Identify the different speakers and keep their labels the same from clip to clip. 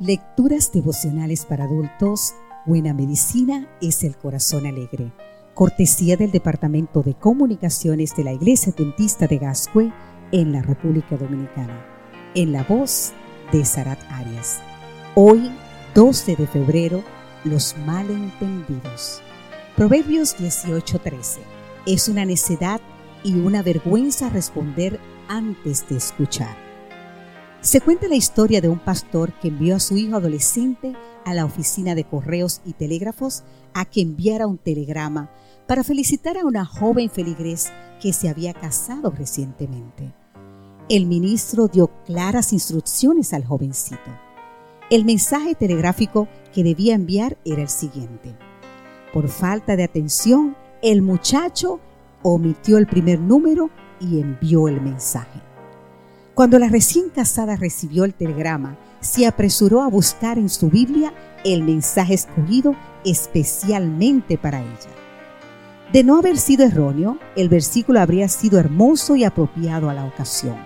Speaker 1: Lecturas devocionales para adultos. Buena medicina es el corazón alegre. Cortesía del Departamento de Comunicaciones de la Iglesia Dentista de Gascue en la República Dominicana. En la voz de Sarat Arias. Hoy, 12 de febrero, los malentendidos. Proverbios 18:13. Es una necedad y una vergüenza responder antes de escuchar. Se cuenta la historia de un pastor que envió a su hijo adolescente a la oficina de correos y telégrafos a que enviara un telegrama para felicitar a una joven feligrés que se había casado recientemente. El ministro dio claras instrucciones al jovencito. El mensaje telegráfico que debía enviar era el siguiente. Por falta de atención, el muchacho omitió el primer número y envió el mensaje. Cuando la recién casada recibió el telegrama, se apresuró a buscar en su Biblia el mensaje escogido especialmente para ella. De no haber sido erróneo, el versículo habría sido hermoso y apropiado a la ocasión.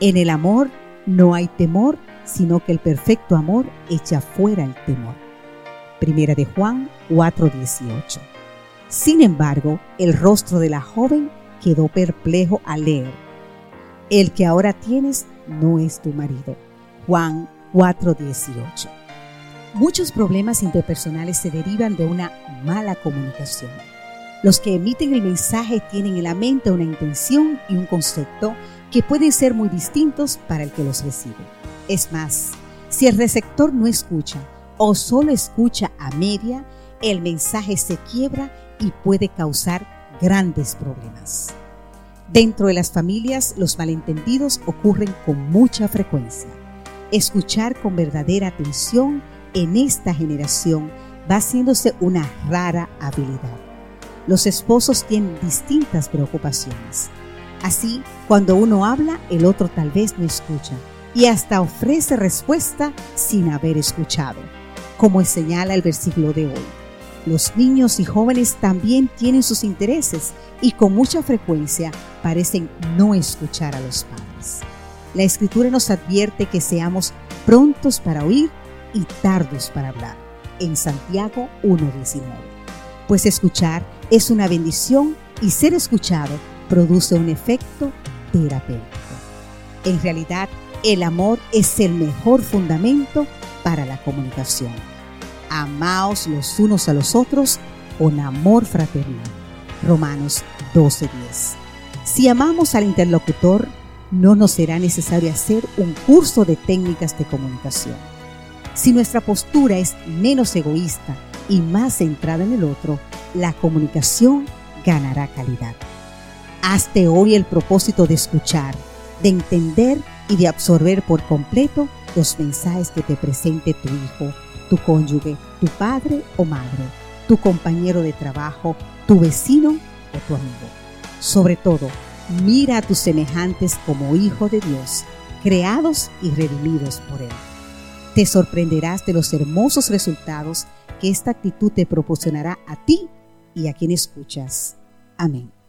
Speaker 1: En el amor no hay temor, sino que el perfecto amor echa fuera el temor. Primera de Juan 4:18. Sin embargo, el rostro de la joven quedó perplejo al leer el que ahora tienes no es tu marido. Juan 4:18. Muchos problemas interpersonales se derivan de una mala comunicación. Los que emiten el mensaje tienen en la mente una intención y un concepto que pueden ser muy distintos para el que los recibe. Es más, si el receptor no escucha o solo escucha a media, el mensaje se quiebra y puede causar grandes problemas. Dentro de las familias, los malentendidos ocurren con mucha frecuencia. Escuchar con verdadera atención en esta generación va haciéndose una rara habilidad. Los esposos tienen distintas preocupaciones. Así, cuando uno habla, el otro tal vez no escucha y hasta ofrece respuesta sin haber escuchado, como señala el versículo de hoy. Los niños y jóvenes también tienen sus intereses y con mucha frecuencia parecen no escuchar a los padres. La escritura nos advierte que seamos prontos para oír y tardos para hablar, en Santiago 1.19. Pues escuchar es una bendición y ser escuchado produce un efecto terapéutico. En realidad, el amor es el mejor fundamento para la comunicación amaos los unos a los otros con amor fraternal. Romanos 12:10. Si amamos al interlocutor, no nos será necesario hacer un curso de técnicas de comunicación. Si nuestra postura es menos egoísta y más centrada en el otro, la comunicación ganará calidad. Hazte hoy el propósito de escuchar, de entender y de absorber por completo los mensajes que te presente tu hijo tu cónyuge, tu padre o madre, tu compañero de trabajo, tu vecino o tu amigo. Sobre todo, mira a tus semejantes como hijo de Dios, creados y redimidos por Él. Te sorprenderás de los hermosos resultados que esta actitud te proporcionará a ti y a quien escuchas. Amén.